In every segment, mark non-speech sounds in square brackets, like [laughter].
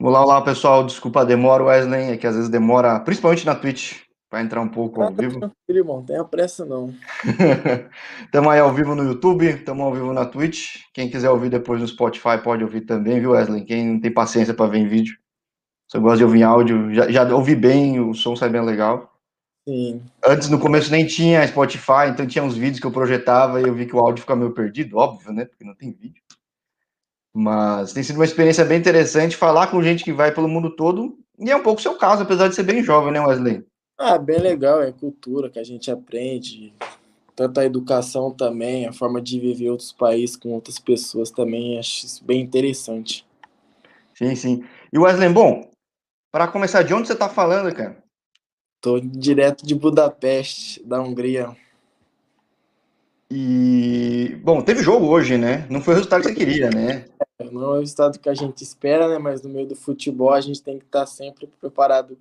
Olá, olá, pessoal. Desculpa a demora, Wesley. É que às vezes demora, principalmente na Twitch, para entrar um pouco ao vivo. Tranquilo, irmão. Tenha pressa, não. [laughs] Estamos aí ao vivo no YouTube, estamos ao vivo na Twitch. Quem quiser ouvir depois no Spotify pode ouvir também, viu, Wesley? Quem não tem paciência para ver em vídeo. Se eu gosto de ouvir em áudio, já, já ouvi bem, o som sai bem legal. Sim. Antes, no começo, nem tinha Spotify, então tinha uns vídeos que eu projetava e eu vi que o áudio fica meio perdido, óbvio, né? Porque não tem vídeo. Mas tem sido uma experiência bem interessante falar com gente que vai pelo mundo todo, e é um pouco o seu caso, apesar de ser bem jovem, né, Wesley? Ah, bem legal, é cultura que a gente aprende, tanto a educação também, a forma de viver outros países com outras pessoas também, acho isso bem interessante. Sim, sim. E Wesley, bom, para começar, de onde você está falando, cara? Tô direto de Budapeste, da Hungria. E, bom, teve jogo hoje, né? Não foi o resultado que você queria, né? Não é o resultado que a gente espera, né? Mas no meio do futebol a gente tem que estar sempre preparado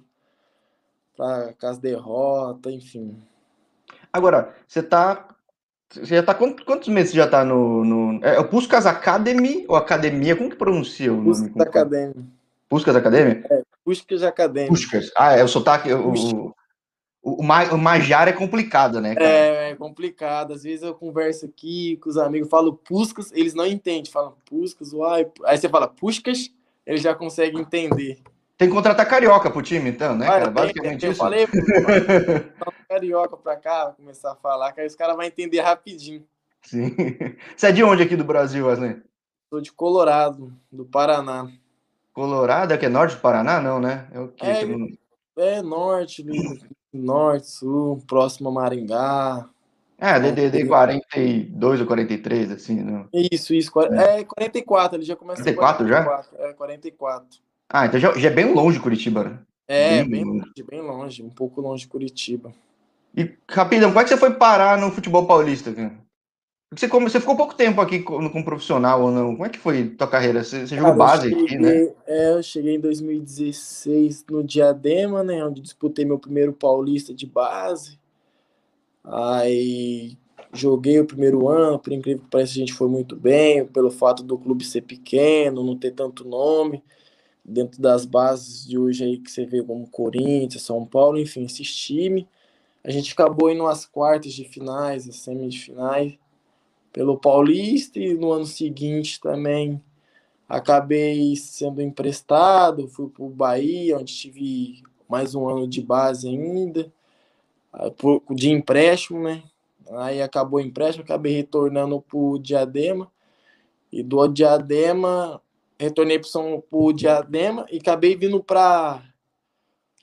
para as derrotas, enfim. Agora, você tá. Você já tá. Quantos, meses você já tá no. no é o Puskas Academy ou Academia? Como que pronuncia o Puskas nome? Academy. Puskas Academy? É, Puskas Academy. Puskas. Ah, é o sotaque. O, o, o, ma- o Majar é complicado, né, cara? É, é complicado. Às vezes eu converso aqui com os amigos, falo Puskas, eles não entendem. Falam Puskas, uai. Aí você fala Puskas, eles já conseguem entender. Tem que contratar carioca pro time, então, né, cara? tem- Basicamente eu isso. falei, pô, tá um carioca pra cá, começar a falar, que aí os caras vão entender rapidinho. Sim. Você é de onde aqui do Brasil, Wesley? Sou de Colorado, do Paraná. Colorado? É que é norte do Paraná? Não, né? É o quê? É, É norte, norte, sul, próximo a Maringá. É, DDD 42 ou 43, assim, não. Isso, isso. quar- É 44, ele já começa 44 já? 44, É 44. Ah, então já, já é bem longe de Curitiba, né? É, Bem bem longe. longe, bem longe, um pouco longe de Curitiba. E, rapidão, como é que você foi parar no futebol paulista, cara? Você, come- você ficou pouco tempo aqui como, como profissional ou não? Como é que foi tua carreira? Você, você jogou Cara, base aqui, né? cheguei- É, eu cheguei em 2016 no Diadema, né? Onde disputei meu primeiro paulista de base. Aí joguei o primeiro ano, por incrível que pareça, a gente foi muito bem, pelo fato do clube ser pequeno, não ter tanto nome. Dentro das bases de hoje aí que você vê como Corinthians, São Paulo, enfim, esses times. A gente acabou indo às quartas de finais, às semifinais, pelo Paulista, e no ano seguinte também acabei sendo emprestado, fui para o Bahia, onde tive mais um ano de base ainda, de empréstimo, né? Aí acabou o empréstimo, acabei retornando para o Diadema, e do Diadema, retornei para o Diadema e acabei vindo para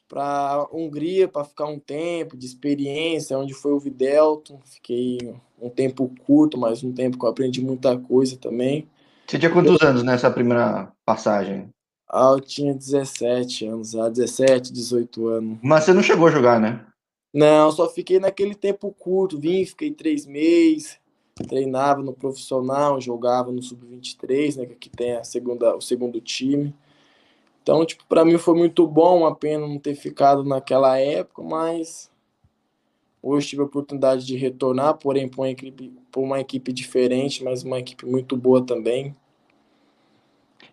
para Hungria para ficar um tempo de experiência, onde foi o Videlton, fiquei um tempo curto, mas um tempo que eu aprendi muita coisa também. Você tinha quantos anos nessa primeira passagem? Ah, eu tinha 17 anos, ah, 17, 18 anos. Mas você não chegou a jogar, né? Não, só fiquei naquele tempo curto, vim, fiquei três meses, treinava no profissional, jogava no sub-23, né, que tem a segunda, o segundo time. Então, tipo, para mim foi muito bom, uma pena não ter ficado naquela época, mas hoje tive a oportunidade de retornar, porém por uma equipe, por uma equipe diferente, mas uma equipe muito boa também.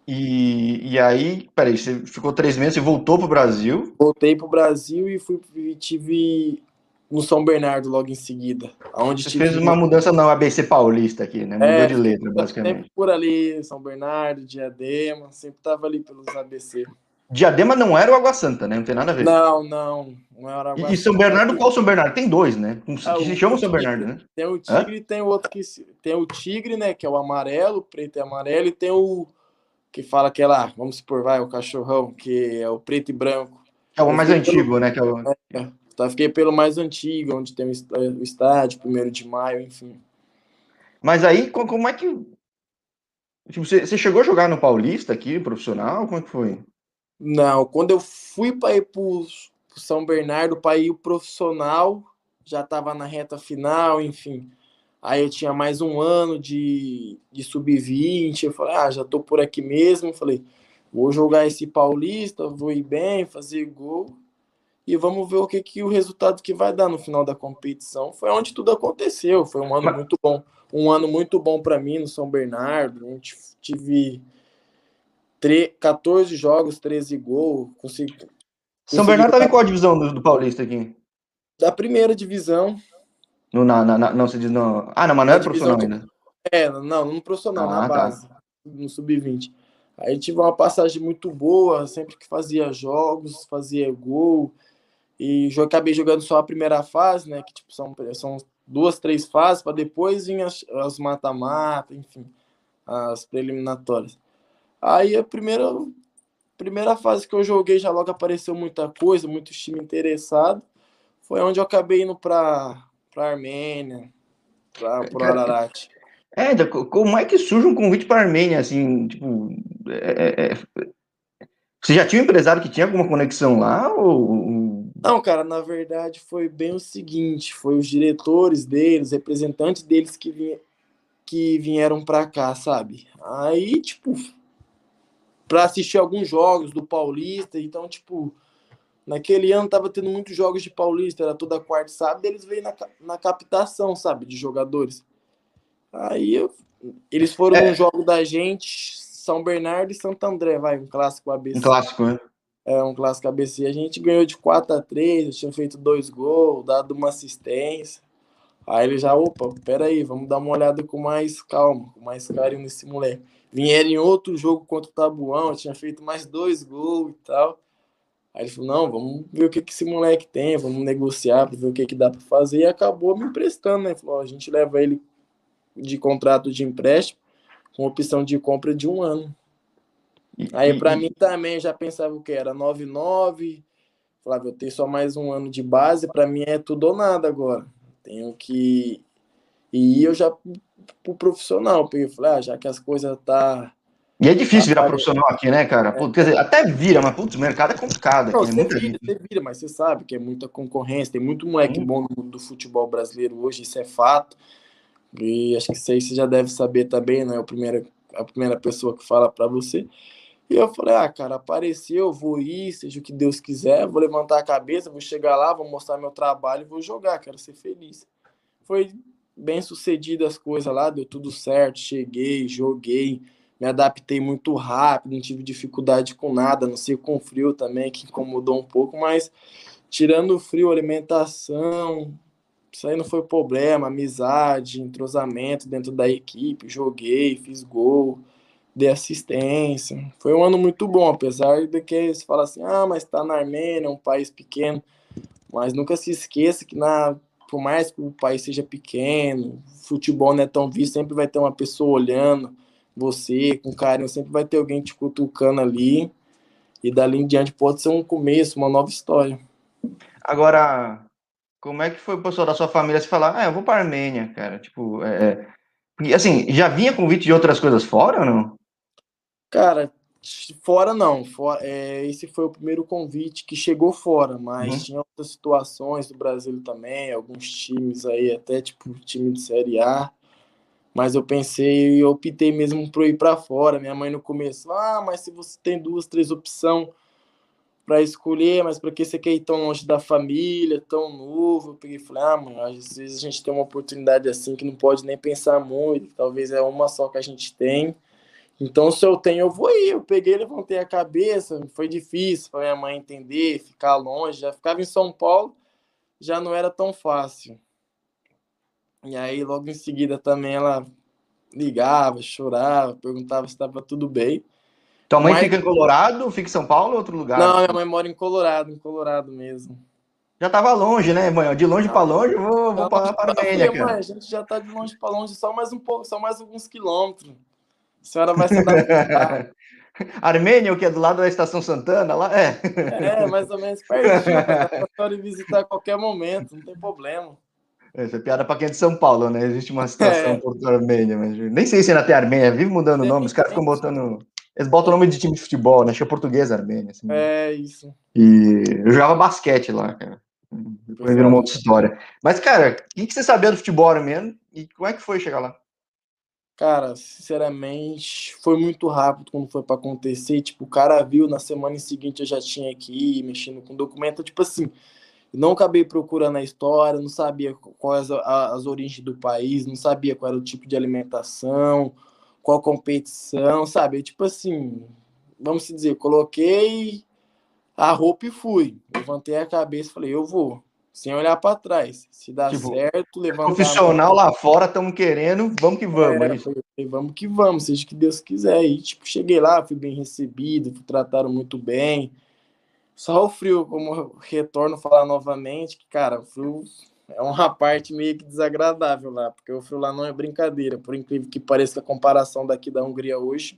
E, e aí, peraí, você ficou três meses e voltou pro Brasil. Voltei pro Brasil e fui e tive no São Bernardo logo em seguida, aonde Você fez uma mudança no ABC Paulista aqui, né? Mudou É, de letra, basicamente. sempre por ali, São Bernardo, Diadema, sempre tava ali pelos ABC. Diadema não era o Água Santa, né? Não tem nada a ver. Não, não, E, e São Bernardo, qual São Bernardo? Tem dois, né? Um, Ah, que se chama o São Tigre. Bernardo, né? Tem o Tigre e tem o outro que tem o Tigre, né, que é o amarelo, o preto e amarelo, e tem o que fala que é lá, vamos supor, vai, o cachorrão, que é o preto e branco. É o mais fiquei pelo- antigo, né? Que é o... Tá, fiquei pelo mais antigo, onde tem o o estádio, primeiro de maio, enfim. Mas aí, co- como é que. Tipo, você, você chegou a jogar no Paulista aqui, profissional? Como é que foi? Não, quando eu fui para ir para São Bernardo para ir o profissional, já estava na reta final, enfim. Aí eu tinha mais um ano de, de sub-20. Eu falei, ah, já tô por aqui mesmo. Falei, vou jogar esse paulista, vou ir bem, fazer gol. E vamos ver o que, que o resultado que vai dar no final da competição. Foi onde tudo aconteceu. Foi um ano muito bom. Um ano muito bom para mim no São Bernardo. onde tive 14 jogos, 13 gols. Consegui, São Bernardo estava em qual divisão do, do, Paulista aqui? Da primeira divisão. No, na, na, não, se diz no... Ah, não, mas não era profissional ainda. É, não, no profissional, ah, na tá. base, tá. no sub-20. Aí tive uma passagem muito boa, sempre que fazia jogos, fazia gol. E eu acabei jogando só a primeira fase, né? Que tipo, são, são duas, três fases, para depois vir as, as mata-mata, enfim, as preliminatórias. Aí a primeira, primeira fase que eu joguei já logo apareceu muita coisa, muito time interessado. Foi onde eu acabei indo para para Armênia, para o Ararat. É, como é que surge um convite para a Armênia, assim, tipo, é, é, é... você já tinha um empresário que tinha alguma conexão lá, ou... Não, cara, na verdade foi bem o seguinte, foi os diretores deles, representantes deles que, vinha, que vieram para cá, sabe? Aí, tipo, para assistir alguns jogos do Paulista, então, tipo, naquele ano tava tendo muitos jogos de Paulista, era toda quarta e sábado, eles veio na, na captação, sabe, de jogadores. Aí eu, eles foram é. jogo da gente, São Bernardo e Santo André, vai, um clássico ABC. Um clássico, né? É, um clássico ABC. A gente ganhou de 4 a 3 eu tinha feito dois gols, dado uma assistência. Aí ele já, opa, peraí, vamos dar uma olhada com mais calma, com mais carinho nesse moleque. Vieram em outro jogo contra o Tabuão, tinha feito mais dois gols e tal. Aí ele falou, não, vamos ver o que, que esse moleque tem, vamos negociar para ver o que, que dá para fazer. E acabou me emprestando, né? Falou, a gente leva ele de contrato de empréstimo com opção de compra de um ano. Aí para mim também já pensava o que era 9,9. Falava, eu tenho só mais um ano de base, para mim é tudo ou nada agora. Tenho que ir eu já pro profissional, porque eu falei, ah, já que as coisas tá e é difícil virar profissional aqui, né, cara? É. Putz, quer dizer, até vira, mas putz, o mercado é complicado. Não, aqui, né? você, vira, você vira, mas você sabe que é muita concorrência, tem muito moleque hum. bom no mundo do futebol brasileiro hoje, isso é fato. E acho que isso aí você já deve saber também, né? A primeira, a primeira pessoa que fala para você. E eu falei, ah, cara, apareceu, vou ir, seja o que Deus quiser, vou levantar a cabeça, vou chegar lá, vou mostrar meu trabalho e vou jogar, quero ser feliz. Foi bem sucedido as coisas lá, deu tudo certo, cheguei, joguei, me adaptei muito rápido, não tive dificuldade com nada, não sei com frio também, que incomodou um pouco, mas tirando o frio, alimentação, isso aí não foi problema, amizade, entrosamento dentro da equipe, joguei, fiz gol, dei assistência. Foi um ano muito bom, apesar de que você fala assim, ah, mas tá na Armênia, um país pequeno. Mas nunca se esqueça que na, por mais que o país seja pequeno, futebol não é tão visto, sempre vai ter uma pessoa olhando você com carinho, sempre vai ter alguém te cutucando ali. E dali em diante pode ser um começo, uma nova história. Agora, como é que foi o pessoal da sua família se falar, ah, eu vou para Armênia, cara? Tipo, é, é... assim, já vinha convite de outras coisas fora ou não? Cara, fora não. Fora, é, esse foi o primeiro convite que chegou fora, mas uhum. tinha outras situações do Brasil também, alguns times aí, até tipo time de Série A. Mas eu pensei e optei mesmo por ir para fora. Minha mãe no começo, ah, mas se você tem duas, três opções para escolher, mas para que você quer ir tão longe da família, tão novo? Eu peguei e falei, ah, mano, às vezes a gente tem uma oportunidade assim que não pode nem pensar muito, talvez é uma só que a gente tem. Então, se eu tenho, eu vou ir. Eu peguei, levantei a cabeça, foi difícil para minha mãe entender, ficar longe. Já ficava em São Paulo, já não era tão fácil. E aí, logo em seguida, também ela ligava, chorava, perguntava se estava tudo bem. Tua mãe Mas... fica em Colorado, fica em São Paulo ou outro lugar? Não, minha mãe mora em Colorado, em Colorado mesmo. Já tava longe, né, mãe? De longe para longe, vou, vou para Armênia, cara. Mãe, a gente já tá de longe para longe, só mais um pouco, só mais alguns quilômetros. A senhora vai se adaptar. [laughs] Armênia, o que é do lado da Estação Santana, lá? É, é mais ou menos pertinho. Dá pra senhora visitar a qualquer momento, não tem problema. Essa é piada para quem é de São Paulo, né? Existe uma situação é. Porto Armênia, mas nem sei se ainda tem Armênia, vive mudando o nome, os caras ficam botando eles botam o nome de time de futebol, né? Acho que é português Armênia. Assim, é, isso. E eu jogava basquete lá, cara. Depois virou uma outra história. Mas, cara, o que, você sabia do futebol armênio e como é que foi chegar lá? Cara, sinceramente, foi muito rápido quando foi para acontecer. Tipo, o cara viu, na semana seguinte eu já tinha ir mexendo com documento. Tipo assim, não acabei procurando a história, não sabia quais as, as origens do país, não sabia qual era o tipo de alimentação, qual competição, sabe? Tipo assim, vamos dizer, coloquei a roupa e fui. Levantei a cabeça e falei, eu vou. Sem olhar para trás. Se dá tipo, certo, levantar. Profissional lá fora, estamos querendo, vamos que vamos. É, falei, vamos que vamos, seja que Deus quiser. E, tipo, cheguei lá, fui bem recebido, trataram muito bem. Só o frio, como retorno falar novamente, que, cara, o frio é uma [laughs] parte meio que desagradável lá, porque o frio lá não é brincadeira, por incrível que pareça a comparação daqui da Hungria hoje.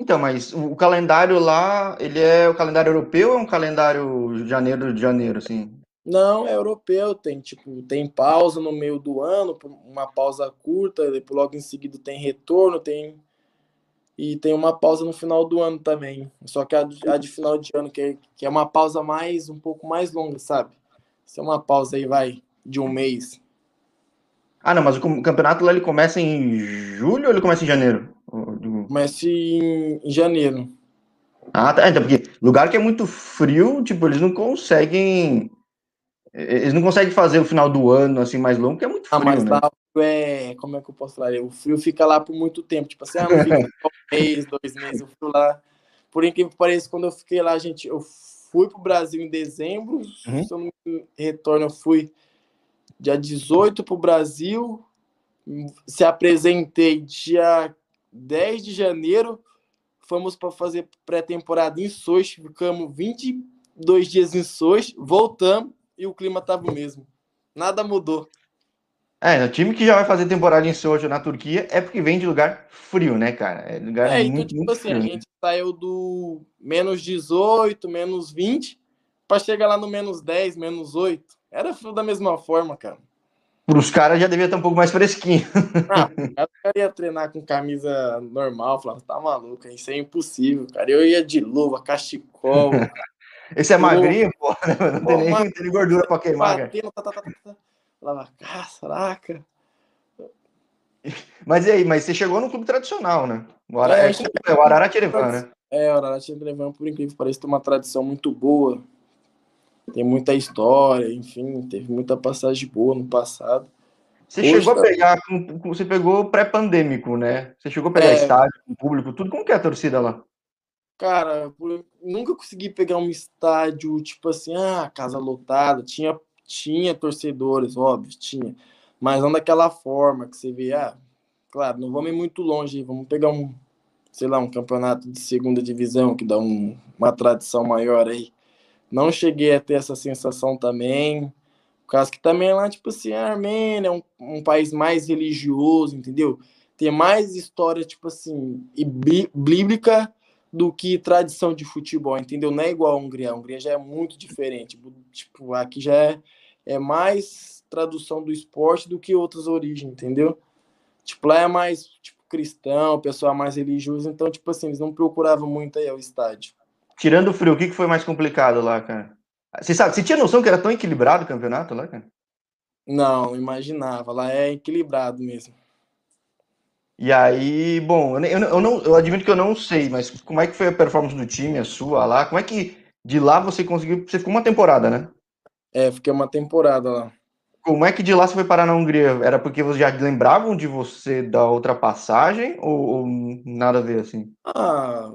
Então, mas o calendário lá, ele é o calendário europeu ou é um calendário janeiro de janeiro, assim? Não, é europeu, tem tipo, tem pausa no meio do ano, uma pausa curta, depois logo em seguida tem retorno, tem e tem uma pausa no final do ano também. Só que a, a de final de ano, que é, que é uma pausa mais um pouco mais longa, sabe? Se é uma pausa aí, vai, de um mês. Ah, não, mas o campeonato lá ele começa em julho ou ele começa em janeiro? Começa em, em janeiro. Ah, tá. Então, porque lugar que é muito frio, tipo, eles não conseguem. Eles não conseguem fazer o final do ano assim mais longo, porque é muito ah, frio. Ah, mas né? lá é. Como é que eu posso falar? O frio fica lá por muito tempo. Tipo assim, ah, não fica [laughs] um mês, dois meses, eu fui lá. Por incrível que pareça, quando eu fiquei lá, gente, eu fui pro Brasil em dezembro. Uhum. Se eu não retorno, eu fui dia 18 pro Brasil. Se apresentei dia 10 de janeiro. Fomos para fazer pré-temporada em Sochi. Ficamos 22 dias em Sochi. Voltamos e o clima tava o mesmo. Nada mudou. É, o time que já vai fazer temporada em Sochi na Turquia é porque vem de lugar frio, né, cara? É lugar é, muito, então, tipo muito assim, frio. a gente saiu do menos 18, menos 20, para chegar lá no menos 10, menos 8. Era frio da mesma forma, cara. Para os caras já devia estar um pouco mais fresquinho. Ah, [laughs] cara ia treinar com camisa normal, falava, tá maluco, isso é impossível, cara. Eu ia de luva, cachecol. Esse é magrinho, pô, [laughs] não tem, nem, não tem gordura para queimar. Batendo, tá, tá, tá, tá. Falava, caraca. Mas e aí, mas você chegou no clube tradicional, né? O, Ara... é, é, o Ararat [laughs] Erevan, né? É, o Ararat Erevan, por incrível que pareça, tem uma tradição muito boa. Tem muita história, enfim, teve muita passagem boa no passado. Você Hoje, chegou a pegar, você pegou pré-pandêmico, né? Você chegou a pegar é, estádio, público, tudo. Como que é a torcida lá? Cara, nunca consegui pegar um estádio, tipo assim, ah, casa lotada. Tinha tinha torcedores, óbvio, tinha. Mas não daquela forma que você vê, ah, claro, não vamos ir muito longe, vamos pegar um, sei lá, um campeonato de segunda divisão que dá um, uma tradição maior aí. Não cheguei a ter essa sensação também. Por causa que também lá, tipo assim, a Armênia é um, um país mais religioso, entendeu? Tem mais história, tipo assim, e bíblica do que tradição de futebol, entendeu? Não é igual a Hungria. A Hungria já é muito diferente. Tipo, aqui já é é mais tradução do esporte do que outras origens, entendeu? Tipo, lá é mais tipo, cristão, pessoal mais religioso, então, tipo assim, eles não procuravam muito aí ao estádio. Tirando o frio, o que foi mais complicado lá, cara? Você sabe, você tinha noção que era tão equilibrado o campeonato lá, cara? Não, imaginava. Lá é equilibrado mesmo. E aí, bom, eu, eu, não, eu admito que eu não sei, mas como é que foi a performance do time, a sua lá? Como é que de lá você conseguiu. Você ficou uma temporada, né? É, fiquei uma temporada lá. Como é que de lá você foi parar na Hungria? Era porque vocês já lembravam de você da outra passagem ou, ou nada a ver assim? Ah,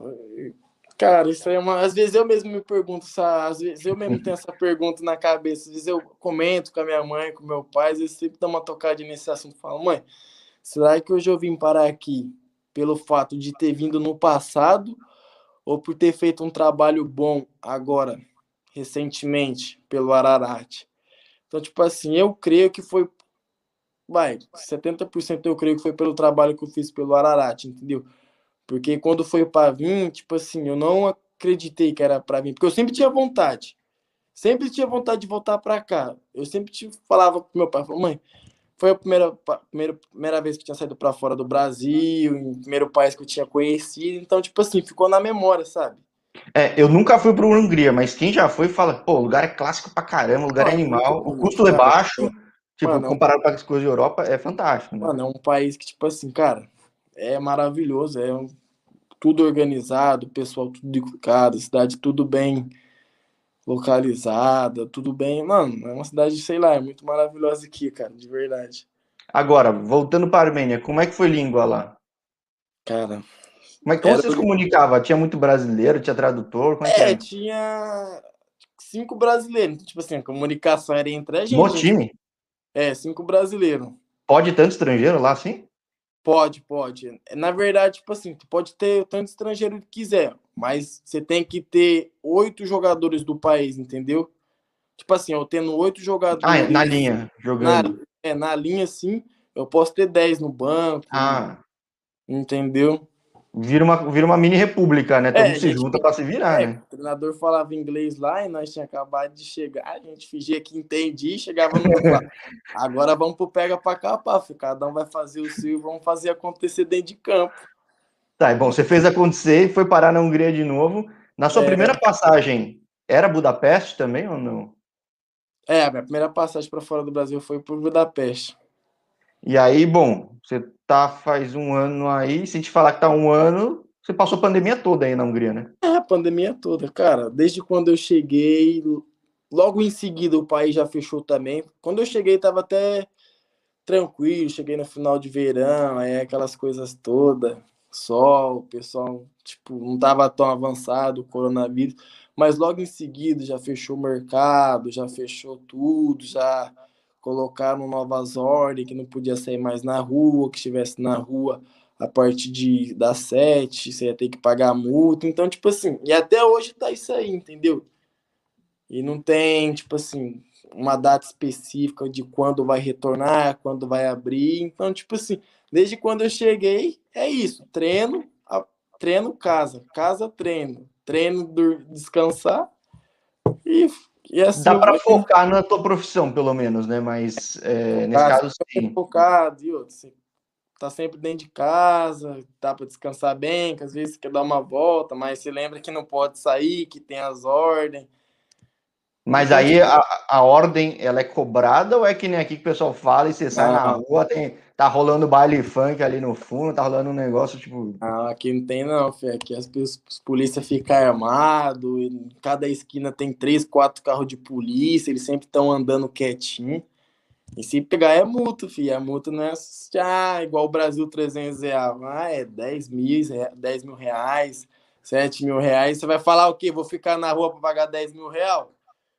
cara, isso aí é uma. Às vezes eu mesmo me pergunto, sabe? às vezes eu mesmo tenho essa [laughs] pergunta na cabeça. Às vezes eu comento com a minha mãe, com meu pai, às vezes sempre dá uma tocada nesse assunto. Falo, mãe, será que hoje eu vim parar aqui pelo fato de ter vindo no passado ou por ter feito um trabalho bom agora? recentemente pelo Ararat. Então, tipo assim, eu creio que foi. Vai, 70% eu creio que foi pelo trabalho que eu fiz pelo Ararat, entendeu? Porque quando foi para vir, tipo assim, eu não acreditei que era para vir, porque eu sempre tinha vontade. Sempre tinha vontade de voltar para cá. Eu sempre te falava pro meu pai, mãe, foi a primeira, primeira, primeira vez que tinha saído para fora do Brasil, primeiro país que eu tinha conhecido, então, tipo assim, ficou na memória, sabe? É, eu nunca fui para Hungria, mas quem já foi fala, pô, o lugar é clássico pra caramba, o lugar é animal, o custo é baixo, tipo, mano, comparado com as coisas da Europa, é fantástico. Né? Mano, é um país que, tipo assim, cara, é maravilhoso, é um, tudo organizado, pessoal tudo educado, cidade tudo bem localizada, tudo bem. Mano, é uma cidade, sei lá, é muito maravilhosa aqui, cara, de verdade. Agora, voltando para a Armênia, como é que foi língua lá? Cara, Mas como vocês comunicavam? Tinha muito brasileiro, tinha tradutor? Como é, é tinha cinco brasileiros. Tipo assim, a comunicação era entre a gente. Bom time? É, cinco brasileiros. Pode tanto estrangeiro lá, sim? Pode, pode. Na verdade, tipo assim, tu pode ter tanto estrangeiro que quiser, mas você tem que ter oito jogadores do país, entendeu? Tipo assim, eu tendo oito jogadores. Ah, na linha, jogando. Na, é, na linha, sim, eu posso ter dez no banco. Ah. Entendeu? Vira uma, vira uma mini república, né? Todo é, mundo se junta para se virar, é, né? O treinador falava inglês lá e nós tínhamos acabado de chegar, a gente fingia que entendia e chegava no [laughs] Agora vamos pro pega para capar, cada um vai fazer o seu e vamos fazer acontecer dentro de campo. Tá, bom, você fez acontecer e foi parar na Hungria de novo. Na sua é... primeira passagem, era Budapeste também ou não? É, a minha primeira passagem para fora do Brasil foi por Budapeste. E aí, bom, você tá faz um ano aí, se gente falar que tá um ano, você passou a pandemia toda aí na Hungria, né? É, a pandemia toda, cara. Desde quando eu cheguei, logo em seguida o país já fechou também. Quando eu cheguei, tava até tranquilo, cheguei no final de verão, aí aquelas coisas todas, sol, o pessoal, tipo, não tava tão avançado o coronavírus, mas logo em seguida já fechou o mercado, já fechou tudo, já colocaram novas ordens, que não podia sair mais na rua, que estivesse na rua a partir de, das sete, você ia ter que pagar multa. Então, tipo assim, e até hoje tá isso aí, entendeu? E não tem, tipo assim, uma data específica de quando vai retornar, quando vai abrir. Então, tipo assim, desde quando eu cheguei, é isso. Treino, a, treino, casa. Casa, treino. Treino, descansar. E e assim, Dá para focar na tua profissão, pelo menos, né? Mas é, nesse caso, sim. Focado, e outro, você tá sempre dentro de casa, dá para descansar bem, que às vezes você quer dar uma volta, mas você lembra que não pode sair, que tem as ordens. Mas então, aí a, a ordem, ela é cobrada ou é que nem aqui que o pessoal fala e você sai na rua, tem, tá rolando baile funk ali no fundo, tá rolando um negócio tipo. Ah, aqui não tem não, filho. Aqui as, as polícia ficam armado, em cada esquina tem três, quatro carros de polícia, eles sempre estão andando quietinho. E se pegar é multa, filho. A multa não é ah, igual o Brasil 300 reais. Ah, é 10 mil, 10 mil reais, 7 mil reais. Você vai falar o quê? Vou ficar na rua para pagar 10 mil reais?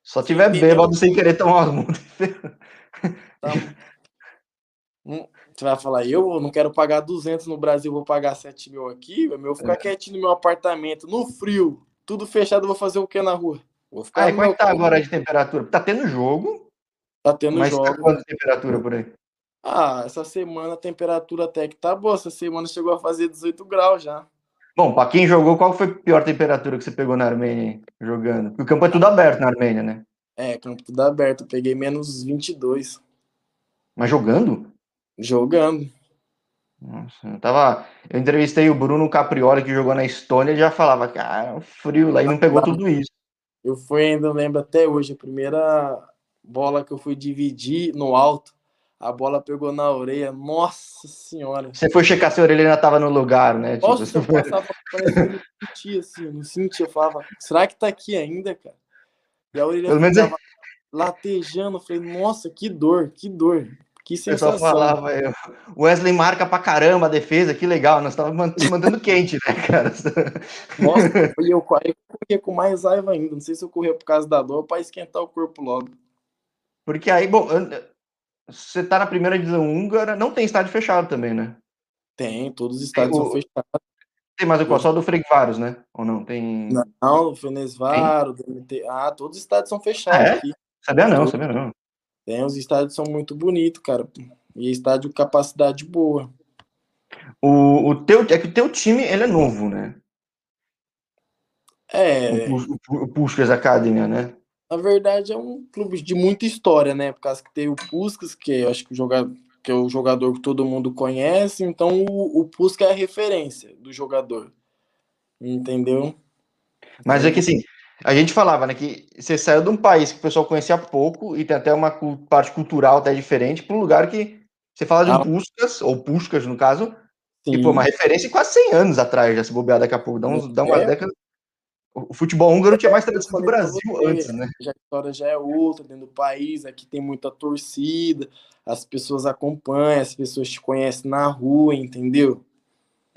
Só tiver bêbado sem querer tomar umas multas. Então, hum, você vai falar, eu não quero pagar 200 no Brasil, vou pagar 7 mil aqui, eu vou ficar é. quietinho no meu apartamento, no frio, tudo fechado, vou fazer o que na rua? Vou ficar ah, como é que tá agora de temperatura? Tá tendo jogo? Tá tendo mas tá jogo. Mas tá quanto temperatura por aí? Ah, essa semana a temperatura até que tá boa, essa semana chegou a fazer 18 graus já. Bom, para quem jogou, qual foi a pior temperatura que você pegou na Armênia jogando? Porque o campo é tudo aberto na Armênia, né? É, campo tudo aberto. Eu peguei menos 22. Mas jogando? Jogando. Nossa, eu tava. Eu entrevistei o Bruno Caprioli, que jogou na Estônia, e já falava, cara, frio lá e não pegou tudo isso. Eu fui ainda, lembro até hoje, a primeira bola que eu fui dividir no alto a bola pegou na orelha, nossa senhora. Você foi checar se a orelha ainda estava no lugar, né? Nossa, tipo, eu passava parecendo sentia assim, eu não sentia, eu falava, será que tá aqui ainda, cara? E a orelha Pelo menos é... latejando, eu falei, nossa, que dor, que dor. Que sensação. Eu só falava, eu, Wesley marca pra caramba a defesa, que legal, nós estávamos mandando quente, né, cara? Nossa, [laughs] e eu, eu corria com mais raiva ainda, não sei se eu corria por causa da dor ou pra esquentar o corpo logo. Porque aí, bom, você tá na primeira divisão húngara, não tem estádio fechado também, né? Tem, todos os estádios são fechados. Tem mais o qual? Só do Fregvaros, né? Ou não? Tem. Não, o Fenesvaro, DMT. Ah, todos os estádios são fechados ah, é? aqui. Sabia não, sabia não. Tem, os estádios são muito bonitos, cara. E estádio capacidade boa. O, o teu, é que o teu time ele é novo, né? É. O, o, o Puskás Academy, né? Na verdade, é um clube de muita história, né? Por causa que tem o Puskas, que eu acho que o jogador, que é o jogador que todo mundo conhece, então o, o Puskas é a referência do jogador. Entendeu? Mas é que assim, a gente falava, né, que você saiu de um país que o pessoal conhecia pouco e tem até uma parte cultural até diferente para um lugar que você fala de um ah. Puskas, ou Puskas no caso, Sim. que foi uma referência quase 100 anos atrás, já se bobear daqui a pouco, dá, uns, dá uma é. O futebol húngaro tinha mais tradição do Brasil você, antes, né? Já a história já é outra dentro do país, aqui tem muita torcida, as pessoas acompanham, as pessoas te conhecem na rua, entendeu?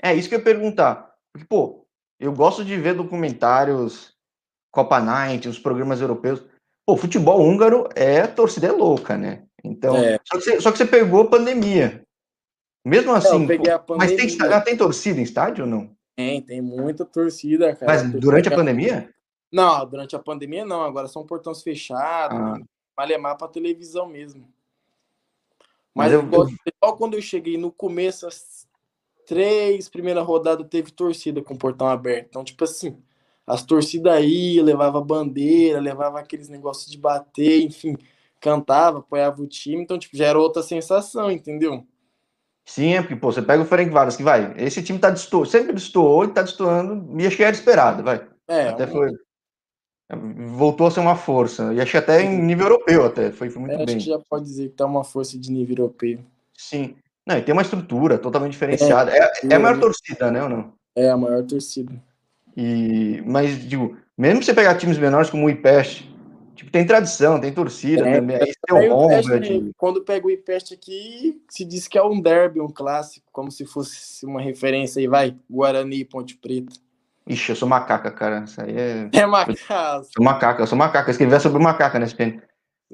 É isso que eu ia perguntar. Porque, pô, eu gosto de ver documentários, Copa Night, os programas europeus. Pô, futebol húngaro é torcida é louca, né? Então, é. só, que você, só que você pegou a pandemia. Mesmo assim, pô, mas tem, já tem torcida em estádio ou não? Tem, tem muita torcida, cara. Mas durante a pandemia? Não, durante a pandemia não, agora são portões fechados, ah. malemar para televisão mesmo. Mas, Mas eu, eu... quando eu cheguei no começo, as três primeiras rodadas teve torcida com o portão aberto. Então, tipo assim, as torcidas iam, levava bandeira, levava aqueles negócios de bater, enfim, cantava, apoiava o time, então, tipo, já era outra sensação, entendeu? Sim, é porque, pô, você pega o Ferenc Varas, que vai, esse time tá destoando, sempre destoou e tá destoando, e acho que era esperado, vai. É, até um... foi, voltou a ser uma força. E acho que até em nível europeu até. Foi, foi muito é, bem. Acho que já pode dizer que tá uma força de nível europeu. Sim. Não, e tem uma estrutura totalmente diferenciada. É, é, é a maior torcida, né, ou não? É a maior torcida. E, mas, digo, mesmo você pegar times menores como o IPEST, tipo, tem tradição, tem torcida é, também. Aí. Quando pega o IPEST aqui, se diz que é um derby, um clássico, como se fosse uma referência aí, vai, Guarani e Ponte Preta. Ixi, eu sou macaca, cara. Isso aí é. É macaca. Sou macaca, eu sou macaca. Eu escrevi sobre macaca nesse PN.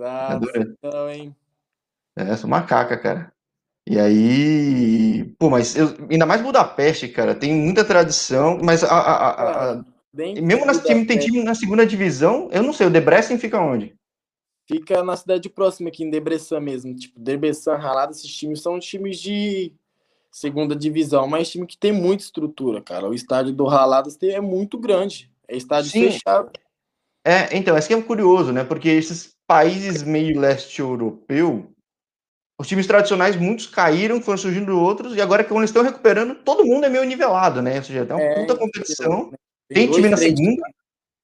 Ah, então, hein? É, sou macaca, cara. E aí. Pô, mas eu, ainda mais Budapeste, cara, tem muita tradição, mas a. a, a, a mesmo nesse time, tem time na segunda divisão, eu não sei, o Debrecen fica onde? Fica na cidade próxima aqui, em Debrecen mesmo. Tipo, Debrecen, Ralado, esses times são times de segunda divisão, mas time que tem muita estrutura, cara. O estádio do Raladas é muito grande. É estádio Sim. fechado. É, então, esse que é curioso, né? Porque esses países meio leste europeu, os times tradicionais, muitos caíram, foram surgindo outros, e agora que eles estão recuperando, todo mundo é meio nivelado, né? Ou seja, tem uma é, puta competição. Tem, tem time na segunda.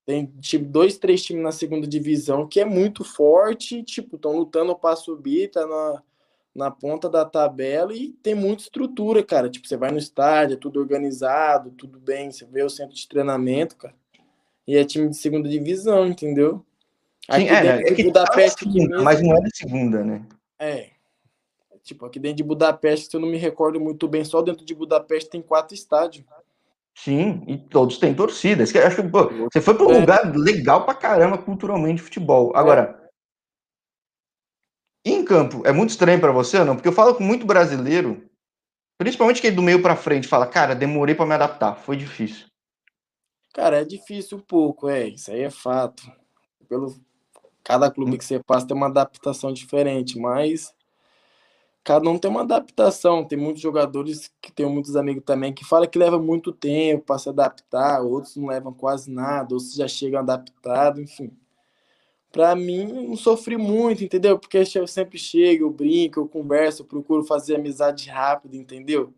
Tem tipo, dois, três times na segunda divisão que é muito forte, tipo, estão lutando para subir, tá na na ponta da tabela e tem muita estrutura, cara. Tipo, você vai no estádio, é tudo organizado, tudo bem, você vê o centro de treinamento, cara. E é time de segunda divisão, entendeu? Sim, aqui é, é que Budapeste, tá segunda, mas não é de segunda, né? É. Tipo, aqui dentro de Budapeste, se eu não me recordo muito bem, só dentro de Budapeste tem quatro estádios. Sim, e todos têm torcidas. Acho que pô, você foi para um é. lugar legal pra caramba culturalmente de futebol. Agora, em campo, é muito estranho para você ou não? Porque eu falo com muito brasileiro, principalmente quem do meio para frente fala, cara, demorei para me adaptar, foi difícil. Cara, é difícil um pouco, é, isso aí é fato. Pelo cada clube que você passa tem uma adaptação diferente, mas cada um tem uma adaptação. Tem muitos jogadores que tem muitos amigos também que falam que leva muito tempo para se adaptar, outros não levam quase nada, outros já chegam adaptados, enfim para mim, não sofri muito, entendeu? Porque eu sempre chego, eu brinco, eu converso, eu procuro fazer amizade rápido, entendeu?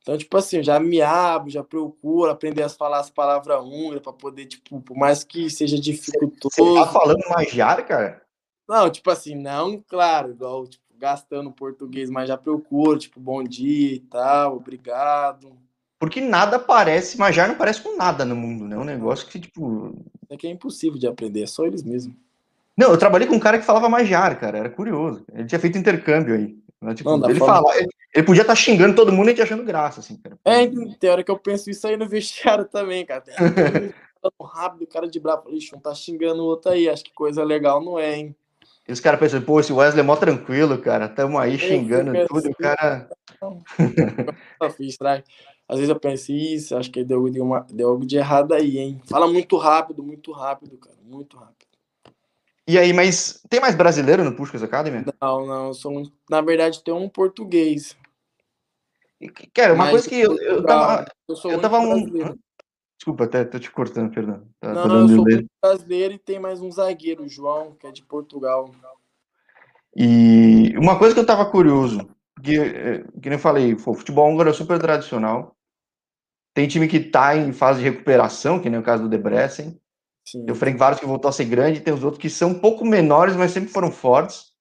Então, tipo assim, eu já me abro, já procuro aprender a falar as palavras húngaras para poder, tipo, por mais que seja dificultoso. Você tá falando magiar, cara? Não, tipo assim, não, claro, igual, tipo, gastando português, mas já procuro, tipo, bom dia e tal, obrigado. Porque nada parece, magiar não parece com nada no mundo, né? Um negócio que, tipo, é que é impossível de aprender, é só eles mesmos. Não, eu trabalhei com um cara que falava magiar, cara, era curioso. Ele tinha feito intercâmbio aí. Né? Tipo, não, ele, fala, ele, ele, podia estar tá xingando todo mundo e te achando graça, assim, cara. É, tem hora que eu penso isso aí no vestiário também, cara. Tão [laughs] rápido, o cara de bravo, lixo, não tá xingando o outro aí, acho que coisa legal não é, hein? E os caras pensam, pô, esse Wesley é mó tranquilo, cara, tamo aí xingando tudo, assim, o cara... [laughs] Às vezes eu penso, isso, acho que deu, deu, uma, deu algo de errado aí, hein? Fala muito rápido, muito rápido, cara, muito rápido. E aí, mas tem mais brasileiro no Pushkas Academy? Não, não, sou, na verdade tem um português. Cara, uma mas coisa que eu, eu tava. Eu, sou eu tava um. Desculpa, até tô te cortando, perdão. Tá, não, não, eu sou brasileiro e tem mais um zagueiro, o João, que é de Portugal. E uma coisa que eu tava curioso, que, eh, que nem eu falei, o futebol húngaro é super tradicional. Tem time que está em fase de recuperação, que nem o caso do Debrecen. Sim. Tem o Frank Varos que voltou a ser grande, tem os outros que são um pouco menores, mas sempre foram fortes.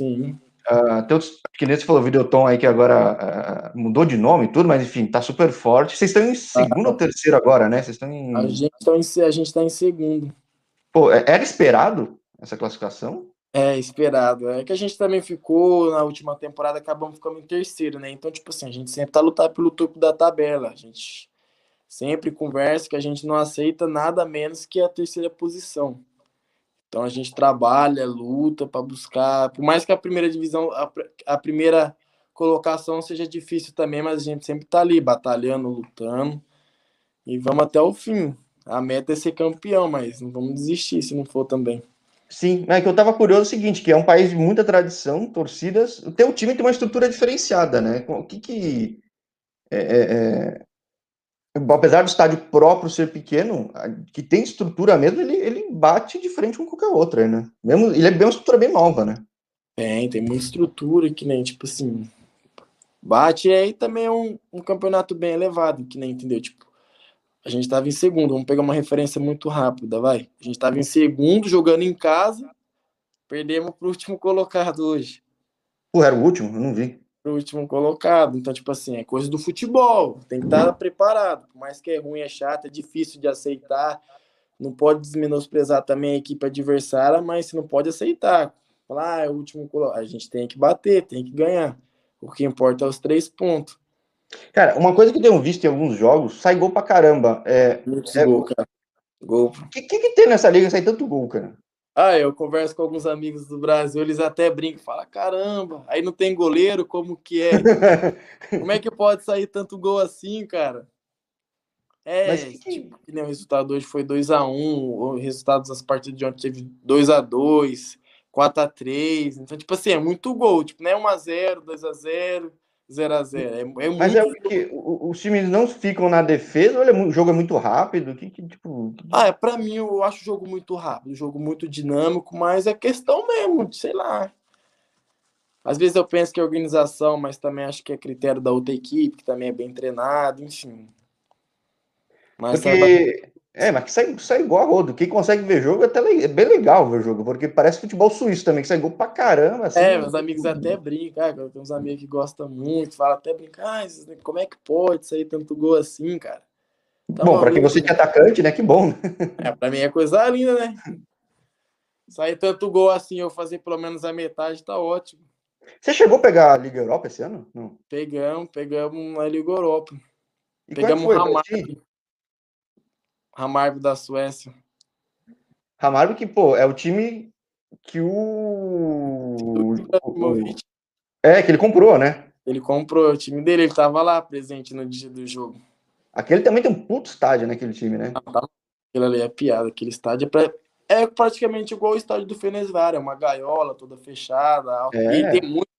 Sim. Uh, tem outros, que nem você falou, o Videoton aí que agora uh, mudou de nome e tudo, mas enfim, tá super forte. Vocês estão em segundo ah, ou terceiro agora, né? Vocês estão em. A gente está em, a gente tá em segundo. Pô, é, era esperado essa classificação? É, esperado. É que a gente também ficou na última temporada, acabamos ficando em terceiro, né? Então, tipo assim, a gente sempre tá lutando pelo topo da tabela. A gente sempre conversa que a gente não aceita nada menos que a terceira posição. Então a gente trabalha, luta para buscar, por mais que a primeira divisão, a, a, primeira colocação seja difícil também, mas a gente sempre está ali batalhando, lutando e vamos até o fim. A meta é ser campeão, mas não vamos desistir se não for também. Sim, é que eu tava curioso o seguinte, que é um país de muita tradição, torcidas, o teu time tem uma estrutura diferenciada, né? O que que é, é, é apesar do estádio próprio ser pequeno, que tem estrutura mesmo, ele bate de frente com qualquer outra, né? Mesmo, ele é bem uma estrutura bem nova, né? Tem, tem muita estrutura que nem, tipo assim, bate e aí também é um, um campeonato bem elevado, que nem, entendeu? Tipo, a gente tava em segundo, vamos pegar uma referência muito rápida, vai. A gente tava em segundo, jogando em casa, perdemos pro último colocado hoje. Pô, era o último? Eu não vi pro último colocado. Então, tipo assim, é coisa do futebol. Tem que estar preparado. Por mais que é ruim, é chato, é difícil de aceitar. Não pode desmenosprezar também a equipe adversária, mas você não pode aceitar. Falar, ah, é o último colocado. A gente tem que bater, tem que ganhar. O que importa é os três pontos. Cara, uma coisa que eu tenho visto em alguns jogos, sai gol pra caramba. É, Muitos é... gol, cara. Gol. O que, que, que, tem nessa liga sai tanto gol, cara? Ah, eu converso com alguns amigos do Brasil, eles até brincam, falam, caramba, aí não tem goleiro, como que é? [laughs] como é que pode sair tanto gol assim, cara? É, Mas que... tipo, que nem o resultado hoje foi 2x1, o resultado das partidas de ontem teve 2x2, 4x3, então, tipo assim, é muito gol, tipo, não é 1x0, 2x0, 0 a 0 é, é Mas é porque os times não ficam na defesa é o jogo é muito rápido? Que, que, tipo... Ah, é, pra mim eu acho o jogo muito rápido, o jogo muito dinâmico, mas é questão mesmo, sei lá. Às vezes eu penso que é organização, mas também acho que é critério da outra equipe, que também é bem treinado, enfim. Mas porque... É, mas que sai, sai igual a rodo. Quem consegue ver jogo é até é bem legal ver jogo, porque parece futebol suíço também, que sai gol pra caramba. Assim, é, meus amigos até brincam, cara. Tem uns amigos que gostam muito, falam até brincar, ah, como é que pode sair tanto gol assim, cara? Tá bom, para quem você é atacante, né? Que bom. É, pra mim é coisa linda, né? Sair tanto gol assim, eu fazer pelo menos a metade, tá ótimo. Você chegou a pegar a Liga Europa esse ano? Não. Pegamos, pegamos a Liga Europa. E pegamos o Ramar. Hamarby da Suécia. Hamarby que, pô, é o time que o... o... É, que ele comprou, né? Ele comprou o time dele, ele tava lá presente no dia do jogo. Aquele também tem um puto estádio naquele time, né? Ah, tá. Aquilo ali é piada, aquele estádio é, pra... é praticamente igual o estádio do Fenesvar, é uma gaiola toda fechada, é. e tem muito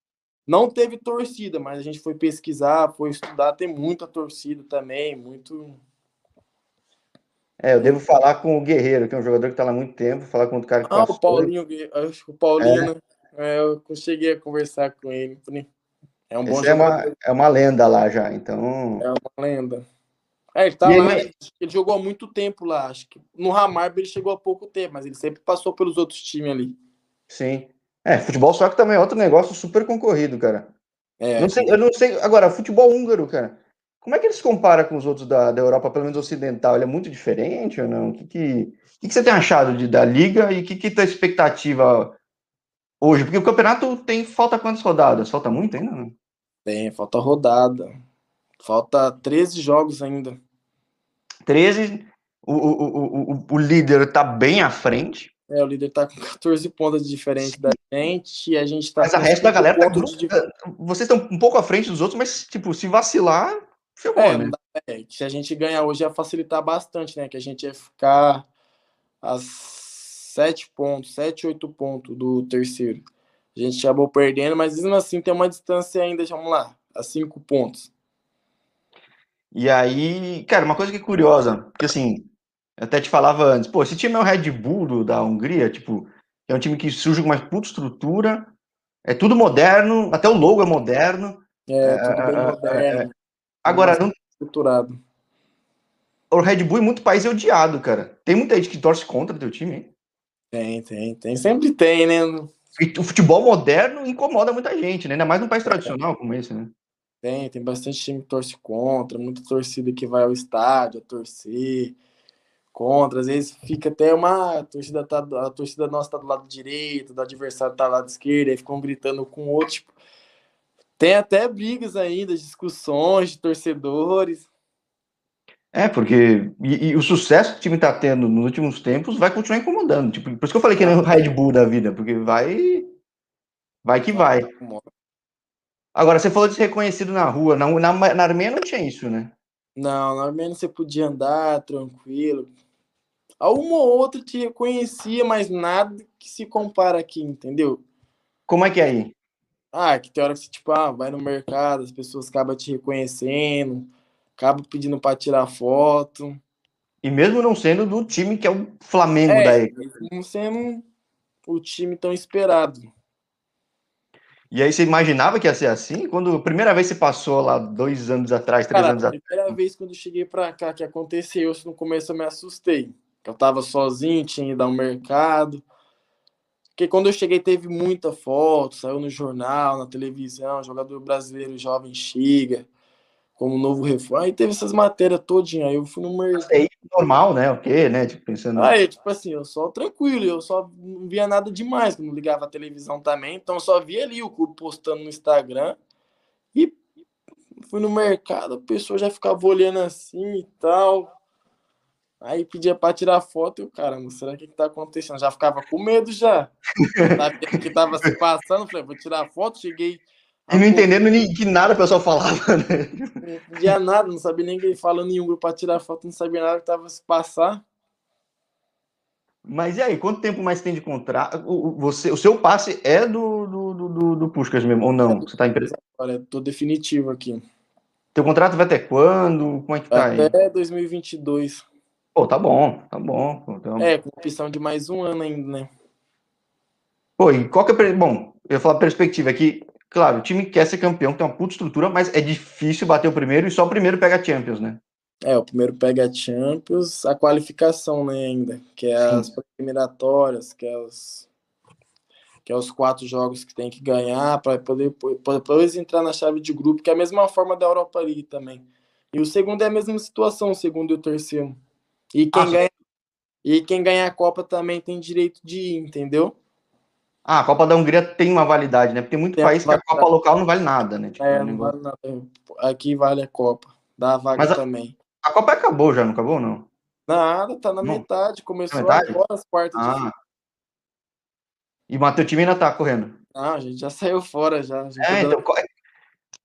não teve torcida, mas a gente foi pesquisar, foi estudar, tem muita torcida também, muito é, eu devo falar com o Guerreiro, que é um jogador que está lá há muito tempo, falar com o cara que Ah, o Paulinho, acho que o Paulinho, é. né? É, eu a conversar com ele. É um bom Esse jogador. É uma, é uma lenda lá já, então. É uma lenda. É, ele tá e lá, ele... ele... jogou há muito tempo lá, acho que no Ramarbe ele chegou há pouco tempo, mas ele sempre passou pelos outros times ali. Sim. É, futebol só que também é outro negócio super concorrido, cara. É, não sei, eu não sei. Agora, futebol húngaro, cara. Como é que ele se compara com os outros da, da Europa, pelo menos ocidental? Ele é muito diferente ou não? O que, que, que, que você tem achado de, da Liga e o que, que tá a expectativa hoje? Porque o campeonato tem. Falta quantas rodadas? Falta muito ainda? Não? Tem, falta rodada. Falta 13 jogos ainda. 13. O, o, o, o, líder tá bem à frente. É, o líder tá com 14 pontos de diferença da gente e a gente tá. Mas a resto da galera tá. De... Vocês estão um pouco à frente dos outros, mas, tipo, se vacilar, Ferrou, é, né? É, se a gente ganhar hoje ia facilitar bastante, né? Que a gente ia ficar a sete pontos, sete, oito pontos do terceiro. A gente acabou perdendo, mas mesmo assim tem uma distância ainda, vamos lá, a cinco pontos. E aí, cara, uma coisa que é curiosa, porque assim, eu até te falava antes, pô, esse time é o Red Bull da Hungria, tipo, é um time que surge com uma puta estrutura, é tudo moderno, até o logo é moderno. É, tudo bem é, é moderno. É, Agora, não. Estruturado. O Red Bull em muito país é odiado, cara. Tem muita gente que torce contra o teu time, hein? Tem, tem, tem. Sempre tem, né? O futebol moderno incomoda muita gente, né? Ainda mais num país tradicional como esse, né? Tem, tem bastante time que torce contra, muita torcida que vai ao estádio a torcer contra. Às vezes fica até uma. A torcida, tá, a torcida nossa tá do lado direito, do adversário tá do lado esquerdo, aí ficam gritando com outro. Tipo, tem até brigas ainda, discussões de torcedores. É, porque. E, e, o sucesso que o time tá tendo nos últimos tempos vai continuar incomodando. Tipo, por isso que eu falei que é o Red Bull da vida, porque vai. Vai que vai. Agora, você falou de ser reconhecido na rua. Na, na, na Armênia não tinha isso, né? Não, na Armênia você podia andar tranquilo. Uma ou outra te reconhecia, mas nada que se compara aqui, entendeu? Como é que é aí? Ah, que tem hora que você, tipo, ah, vai no mercado, as pessoas acabam te reconhecendo, acabam pedindo para tirar foto. E mesmo não sendo do time que é o Flamengo é, daí. Não sendo o time tão esperado. E aí você imaginava que ia ser assim? Quando a primeira vez você passou lá dois anos atrás, três Cara, anos atrás? A primeira vez quando eu cheguei pra cá que aconteceu, no começo eu me assustei. Eu tava sozinho, tinha ido ao mercado. Porque quando eu cheguei teve muita foto, saiu no jornal, na televisão, jogador brasileiro jovem chega como novo reforço. Aí teve essas matérias todinha. Aí eu fui no mercado. É normal, né? O quê, né? Tipo, pensando. Aí, tipo assim, eu só tranquilo, eu só não via nada demais, não ligava a televisão também, então eu só via ali o clube postando no Instagram. E fui no mercado, a pessoa já ficava olhando assim e tal. Aí pedia para tirar foto e o cara, será que que tá acontecendo? Já ficava com medo já. [laughs] Sabia que tava se passando, falei, vou tirar foto, cheguei e não entendendo que nada o pessoal falava, né? Não entendia nada, não sabia ninguém falando em grupo para tirar foto, não sabia nada que tava se passar. Mas e aí, quanto tempo mais tem de contrato? O, você, o seu passe é do, do, do, do Puskas mesmo, ou não? Você tá empresa? Olha, tô definitivo aqui. Teu contrato vai até quando? Como é que tá até aí? Até 2022. Pô, tá bom, tá bom. Então... É, com opção de mais um ano ainda, né? Pô, e qual que é. Bom, eu ia falar perspectiva aqui. Claro, o time quer ser campeão, tem uma puta estrutura, mas é difícil bater o primeiro e só o primeiro pega a Champions, né? É, o primeiro pega a Champions, a qualificação, né, ainda, que é as eliminatórias, que é os, que é os quatro jogos que tem que ganhar para poder depois entrar na chave de grupo, que é a mesma forma da Europa League também. E o segundo é a mesma situação, o segundo e o terceiro. E quem, ah, ganha, e quem ganha a Copa também tem direito de ir, entendeu? Ah, a Copa da Hungria tem uma validade, né? Porque tem muito tem país que a Copa local não vale nada, né? Tipo, é, não vale nada. Aqui vale a Copa. Dá a vaga Mas a, também. A Copa acabou já, não acabou, não? Nada, tá na não. metade. Começou metade? agora as quartas ah. de E o teu time ainda tá correndo? Não, a gente já saiu fora já. É, então,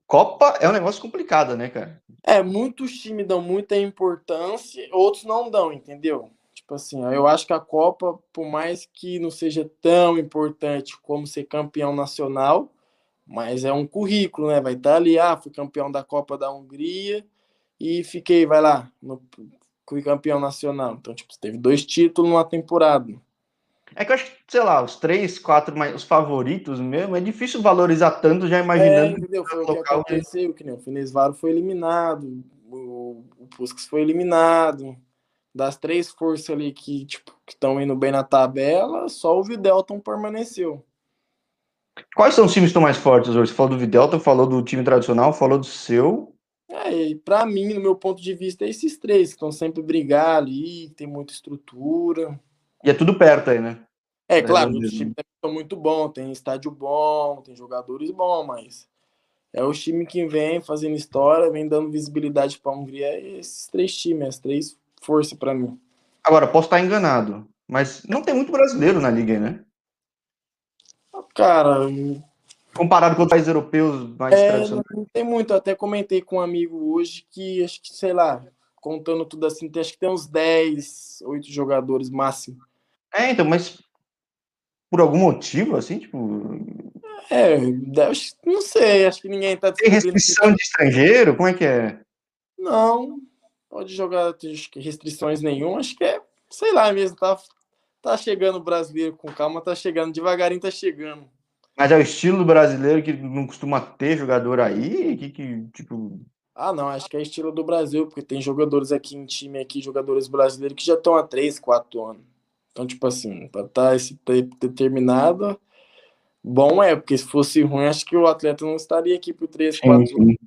Copa é um negócio complicado, né, cara? É, muitos times dão muita importância, outros não dão, entendeu? Tipo assim, eu acho que a Copa, por mais que não seja tão importante como ser campeão nacional, mas é um currículo, né? Vai estar ali, ah, fui campeão da Copa da Hungria e fiquei, vai lá, no, fui campeão nacional. Então, tipo, teve dois títulos numa temporada. É que eu acho que, sei lá, os três, quatro, mais, os favoritos mesmo, é difícil valorizar tanto já imaginando. É, entendeu? Foi o que aconteceu, que nem o Finesvaro foi eliminado, o, o Puskas foi eliminado das três forças ali que tipo, estão indo bem na tabela, só o Videlton permaneceu. Quais são os times que estão mais fortes hoje? Você falou do Videlton, falou do time tradicional, falou do seu. É, para mim, no meu ponto de vista, é esses três que estão sempre brigar ali, tem muita estrutura. E é tudo perto aí, né? É, é claro, os times são muito bons, tem estádio bom, tem jogadores bons, mas é o time que vem fazendo história, vem dando visibilidade para a Hungria, é esses três times, as três força para mim. Agora, posso estar enganado, mas não tem muito brasileiro na liga, né? Cara, comparado com os países europeus mais é, tradicionais. Não tem muito, até comentei com um amigo hoje que acho que, sei lá, contando tudo assim, acho que tem uns 10, 8 jogadores máximo. É, então, mas por algum motivo, assim, tipo. É, não sei, acho que ninguém tá. Tem restrição de estrangeiro? Como é que é? Não, pode jogar restrições nenhuma, acho que é, sei lá mesmo, tá, tá chegando o brasileiro com calma, tá chegando, devagarinho tá chegando. Mas é o estilo brasileiro que não costuma ter jogador aí? Que, que, tipo... Ah, não, acho que é estilo do Brasil, porque tem jogadores aqui em time, aqui, jogadores brasileiros que já estão há 3, 4 anos. Então, tipo assim, para estar tá esse tempo determinado, bom é, porque se fosse ruim, acho que o atleta não estaria aqui por 3, 4 anos.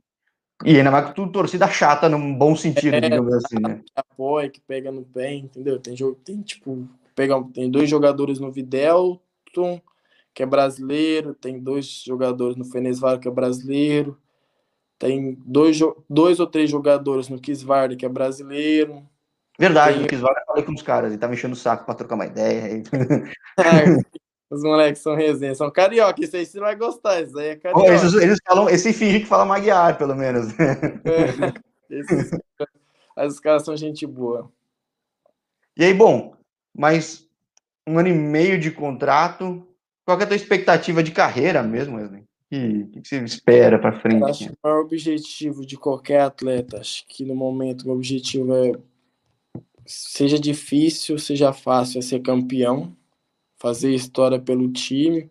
E ainda mais com tudo torcida chata, num bom sentido, é, digamos assim, né? Que apoia, que pega no pé, entendeu? Tem jogo, tem tipo, pega, tem dois jogadores no Videlton, que é brasileiro, tem dois jogadores no Fenesvaro, que é brasileiro, Tem dois, dois ou três jogadores no Kisvarda, que é brasileiro. Verdade, eu falei com os caras, ele tá mexendo o saco pra trocar uma ideia. [laughs] É, os moleques são resenha, são carioca, isso aí você vai gostar, isso aí é carioca. Oh, eles, eles falam, esse finge que fala Magyar, pelo menos. É, [laughs] esses, mas os caras são gente boa. E aí, bom, mas um ano e meio de contrato, qual é a tua expectativa de carreira mesmo, Wesley? O que, que, você espera para frente? Eu acho que o maior objetivo de qualquer atleta, acho que no momento o objetivo é seja difícil, seja fácil, é ser campeão, fazer história pelo time,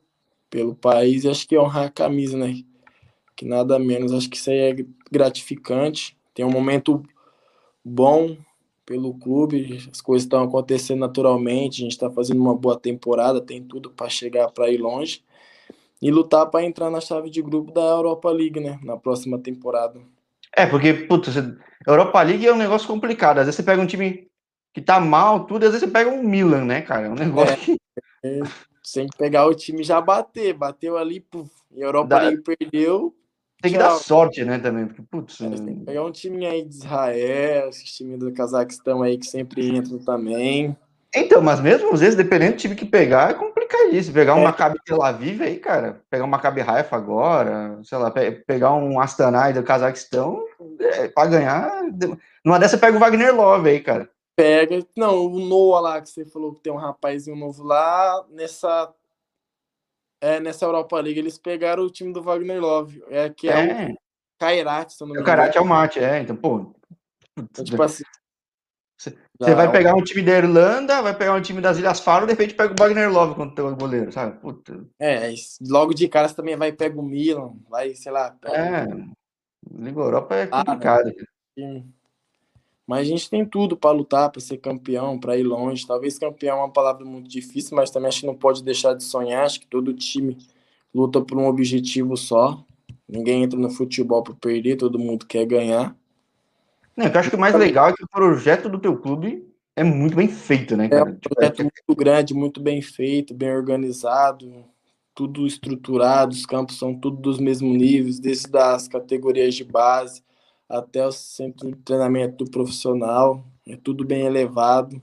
pelo país, e acho que honrar a camisa, né? Que nada menos, acho que isso aí é gratificante. Tem um momento bom pelo clube, as coisas estão acontecendo naturalmente, a gente está fazendo uma boa temporada, tem tudo para chegar para ir longe e lutar para entrar na chave de grupo da Europa League, né, na próxima temporada. É, porque, putz, Europa League é um negócio complicado. Às vezes você pega um time que tá mal, tudo, às vezes você pega um Milan, né, cara? É um negócio é, que... é, tem que pegar o time já bater, bateu ali, puf, Europa Dá... League perdeu. Tem que dar sorte, né, também, porque, putz... É, tem que pegar um time aí de Israel, esse time do Cazaquistão aí que sempre entram também. Então, mas mesmo às vezes, dependendo do time que pegar, é complicadíssimo. Pegar um é. Maccabi Tel Aviv aí, cara, pegar um Maccabi Haifa agora, sei lá, pe pegar um Astana do Cazaquistão, é, pra ganhar, numa dessa pega o Wagner Love aí, cara. Pega, não, o Noah lá, que você falou que tem um rapazinho novo lá, nessa é, nessa Europa League, eles pegaram o time do Wagner Love, é, que é, é. o Kairat. O Kairat é o mate, é, então, pô... Então, tipo assim, você vai pegar um time da Irlanda, vai pegar um time das Ilhas Faro, de repente pega o Wagner Love quando tem o goleiro, sabe? Puta. É, logo de cara você também vai pegar o Milan, vai, sei lá. Pega... É, Liga Europa é complicado. Ah, né? Mas a gente tem tudo para lutar, para ser campeão, para ir longe. Talvez campeão é uma palavra muito difícil, mas também acho que não pode deixar de sonhar. Acho que todo time luta por um objetivo só. Ninguém entra no futebol para perder, todo mundo quer ganhar. Não, eu acho que o mais legal é que o projeto do teu clube é muito bem feito, né, cara? É um tipo, projeto tipo, muito grande, muito bem feito, bem organizado, tudo estruturado, os campos são tudo dos mesmos níveis, desde as categorias de base até o centro de treinamento do profissional, é tudo bem elevado.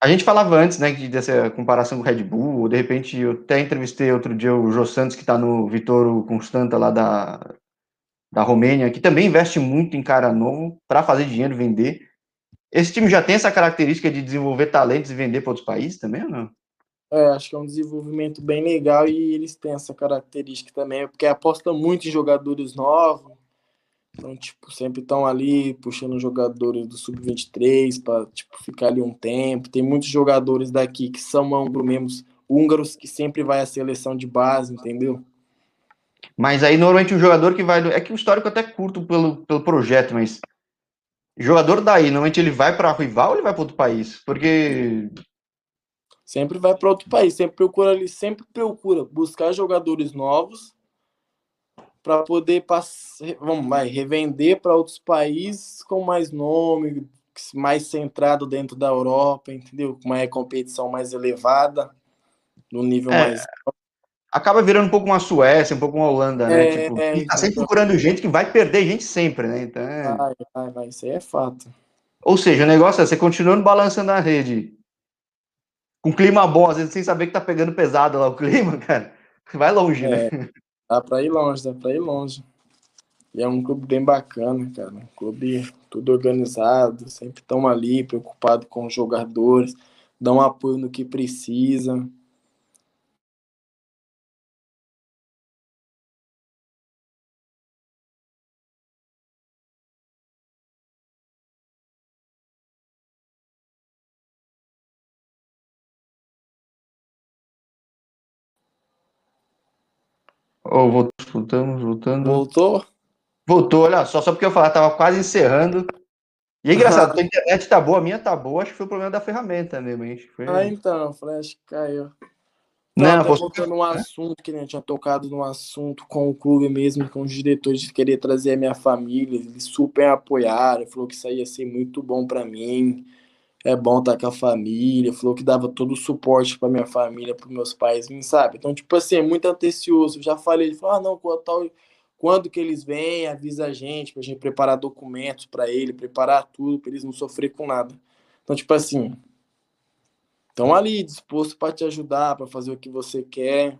A gente falava antes, né, dessa comparação com o Red Bull, de repente eu até entrevistei outro dia o Jô Santos, que está no Vitoro Constanta lá da, da Romênia, que também investe muito em cara novo para fazer dinheiro, vender. Esse time já tem essa característica de desenvolver talentos e vender para outros países também ou não? É, acho que é um desenvolvimento bem legal e eles têm essa característica também, porque aposta muito em jogadores novos. Então, tipo, sempre estão ali puxando jogadores do sub-23 para tipo, ficar ali um tempo. Tem muitos jogadores daqui que são húngaros, húngaros que sempre vai à seleção de base, entendeu? Mas aí, normalmente, o jogador que vai. É que o histórico até curto pelo, pelo projeto, mas. Jogador daí, normalmente ele vai para rival ou ele vai para outro país? Porque. Sempre vai para outro país, sempre procura ali, sempre procura buscar jogadores novos para poder passar, vamos vai, revender para outros países com mais nome, mais centrado dentro da Europa, entendeu? Com uma competição mais elevada, no nível é, mais acaba virando um pouco uma Suécia, um pouco uma Holanda, né? É, tipo, é, tá sempre então. procurando gente que vai perder gente sempre, né? Então, é... vai, vai, vai, isso aí é fato. Ou seja, o negócio é você continuando balançando a rede com clima bom, às vezes sem saber que tá pegando pesado lá o [laughs] clima, cara. Vai longe, é, né? Dá pra ir longe, dá pra ir longe. E é um clube bem bacana, cara. Um clube tudo organizado, sempre estão ali, preocupado com os jogadores, dão apoio no que precisa. Oh, voltamos, voltando. Voltou? Voltou, olha só, só porque eu falar, tava quase encerrando. E é engraçado, [laughs] a internet tá boa, a minha tá boa, acho que foi o problema da ferramenta mesmo. Acho foi... Ah, então, Flash caiu. Não, não voltando um assunto que a gente tinha tocado no assunto com o clube mesmo, com os diretores de querer trazer a minha família, eles super apoiaram, falou que isso ia ser muito bom para mim é bom estar com a família, falou que dava todo o suporte para minha família, para meus pais, sabe? Então, tipo assim, é muito atencioso. Já falei, ele falou, ah, não, com tal, quando que eles vêm, avisa a gente, pra gente preparar documentos para ele, preparar tudo, para eles não sofrer com nada. Então, tipo assim, estão ali disposto para te ajudar, para fazer o que você quer.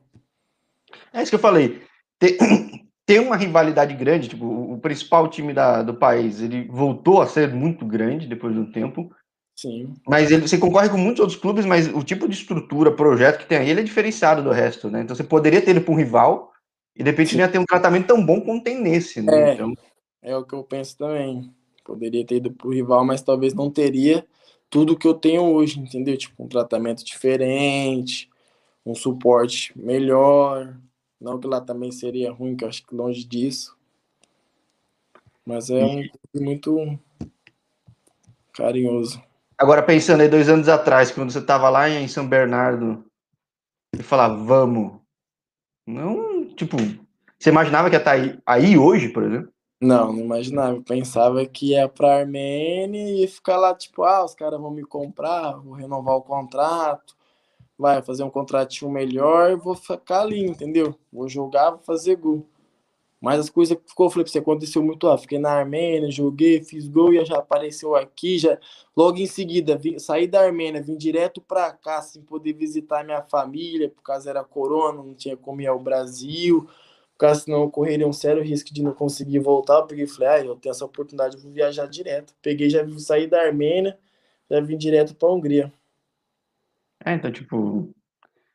É isso que eu falei. Tem, [coughs] tem uma rivalidade grande, tipo, o principal time da, do país, ele voltou a ser muito grande depois de um tempo. Sim. Mas ele, você concorre com muitos outros clubes, mas o tipo de estrutura, projeto que tem aí, ele é diferenciado do resto, né? Então você poderia ter ele para um rival e de repente Sim. não ia ter um tratamento tão bom como tem nesse, né? É, então... é o que eu penso também. Poderia ter ido para o rival, mas talvez não teria tudo que eu tenho hoje, entendeu? Tipo, um tratamento diferente, um suporte melhor. Não que lá também seria ruim, que eu acho que longe disso. Mas é um muito carinhoso. Agora, pensando aí dois anos atrás, quando você estava lá em São Bernardo, e falava, vamos. Não, tipo, você imaginava que ia estar tá aí, aí hoje, por exemplo? Não, não imaginava. Eu pensava que ia para Armênia e ficar lá, tipo, ah, os caras vão me comprar, vou renovar o contrato, vai fazer um contratinho melhor, vou ficar ali, entendeu? Vou jogar, vou fazer gol. Mas as coisas ficou, eu falei pra você, aconteceu muito lá. Fiquei na Armênia, joguei, fiz gol e já apareceu aqui. Já, logo em seguida, vim, saí da Armênia, vim direto pra cá, sem poder visitar minha família, por causa era corona, não tinha como ir ao Brasil. Por causa senão eu correria um sério risco de não conseguir voltar. Eu peguei e falei, ah, eu tenho essa oportunidade, vou viajar direto. Peguei, já saí da Armênia, já vim direto pra Hungria. É, então, tipo,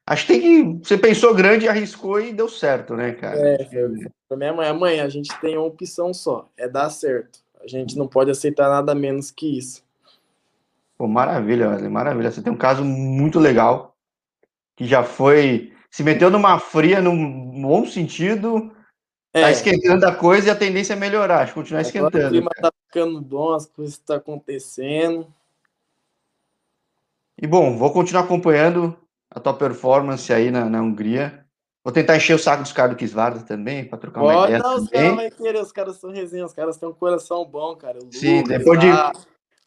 Acho que tem que. Você pensou grande, arriscou e deu certo, né, cara? É, pra minha mãe, mãe, a gente tem uma opção só, é dar certo. A gente não pode aceitar nada menos que isso. Pô, maravilha, Wesley, maravilha. Você tem um caso muito legal, que já foi. Se meteu numa fria num bom sentido, tá é. tá esquentando a coisa e a tendência é melhorar, continuar esquentando. O clima cara. tá ficando bom, as coisas estão tá acontecendo. E bom, vou continuar acompanhando a tua performance aí na, na Hungria. Vou tentar encher o saco dos caras do Kisvarda também, para trocar uma ideia não, os caras vão querer, os caras são resenha, os caras têm um coração bom, cara. O Sim, depois de...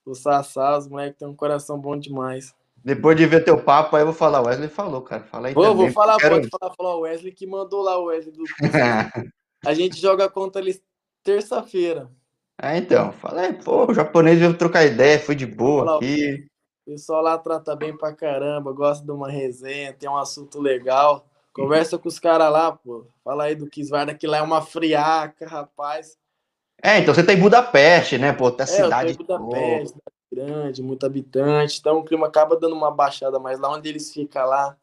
O Sassá, os moleques têm um coração bom demais. Depois de ver teu papo, aí eu vou falar, o Wesley falou, cara. Fala aí vou, também, vou falar, quero... pode falar, falar o Wesley que mandou lá o Wesley do [laughs] A gente joga contra eles terça-feira. Ah, então, falei, pô, o japonês veio trocar ideia, foi de boa aqui. O pessoal lá trata bem pra caramba, gosta de uma resenha, tem um assunto legal. Conversa com os caras lá, pô. Fala aí do Kisvarda, que lá é uma friaca, rapaz. É, então você tá em Budapeste, né, pô? Tá é, cidade. Eu Budapeste, grande, muito habitante. Então o clima acaba dando uma baixada, mas lá onde eles ficam lá,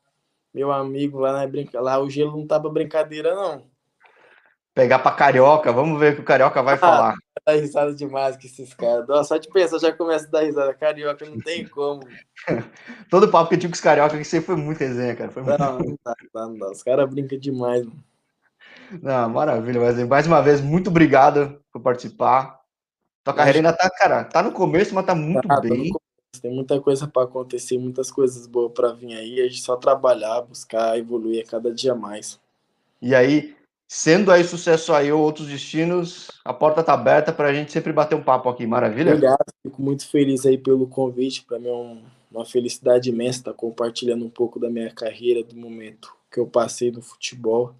meu amigo, lá não é brinca... lá o gelo não tá pra brincadeira, não pegar para carioca, vamos ver o que o carioca vai ah, falar. Dá risada demais com esses caras. Nossa, só de pensar, já começa a dar risada. Carioca não tem como. [laughs] Todo papo que eu tive com os carioca que sempre foi muito resenha, cara. Foi muito... Não, dá, não dá. Os caras brincam demais, mano. [laughs] Não, maravilha, Wesley. Mais uma vez, muito obrigado por participar. Tua carreira ainda tá, cara, tá no começo, mas tá muito ah, bem. Tem muita coisa para acontecer, muitas coisas boas para vir aí. A gente só trabalhar, buscar, evoluir a cada dia mais. E aí, Sendo aí sucesso aí ou outros destinos, a porta está aberta para a gente sempre bater um papo aqui, maravilha? Obrigado, fico muito feliz aí pelo convite, para mim é um, uma felicidade imensa estar compartilhando um pouco da minha carreira, do momento que eu passei no futebol.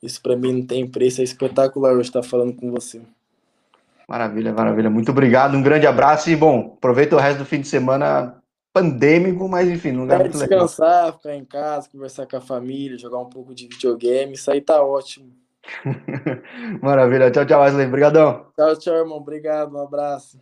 Isso para mim não tem preço, é espetacular hoje estar falando com você. Maravilha, maravilha. Muito obrigado, um grande abraço e, bom, aproveita o resto do fim de semana pandêmico, mas enfim, não é muito descansar, legal. ficar em casa, conversar com a família, jogar um pouco de videogame, isso aí tá ótimo. [laughs] Maravilha. Tchau, tchau, Wesley. Obrigadão. Tchau, tchau, irmão. Obrigado. Um abraço.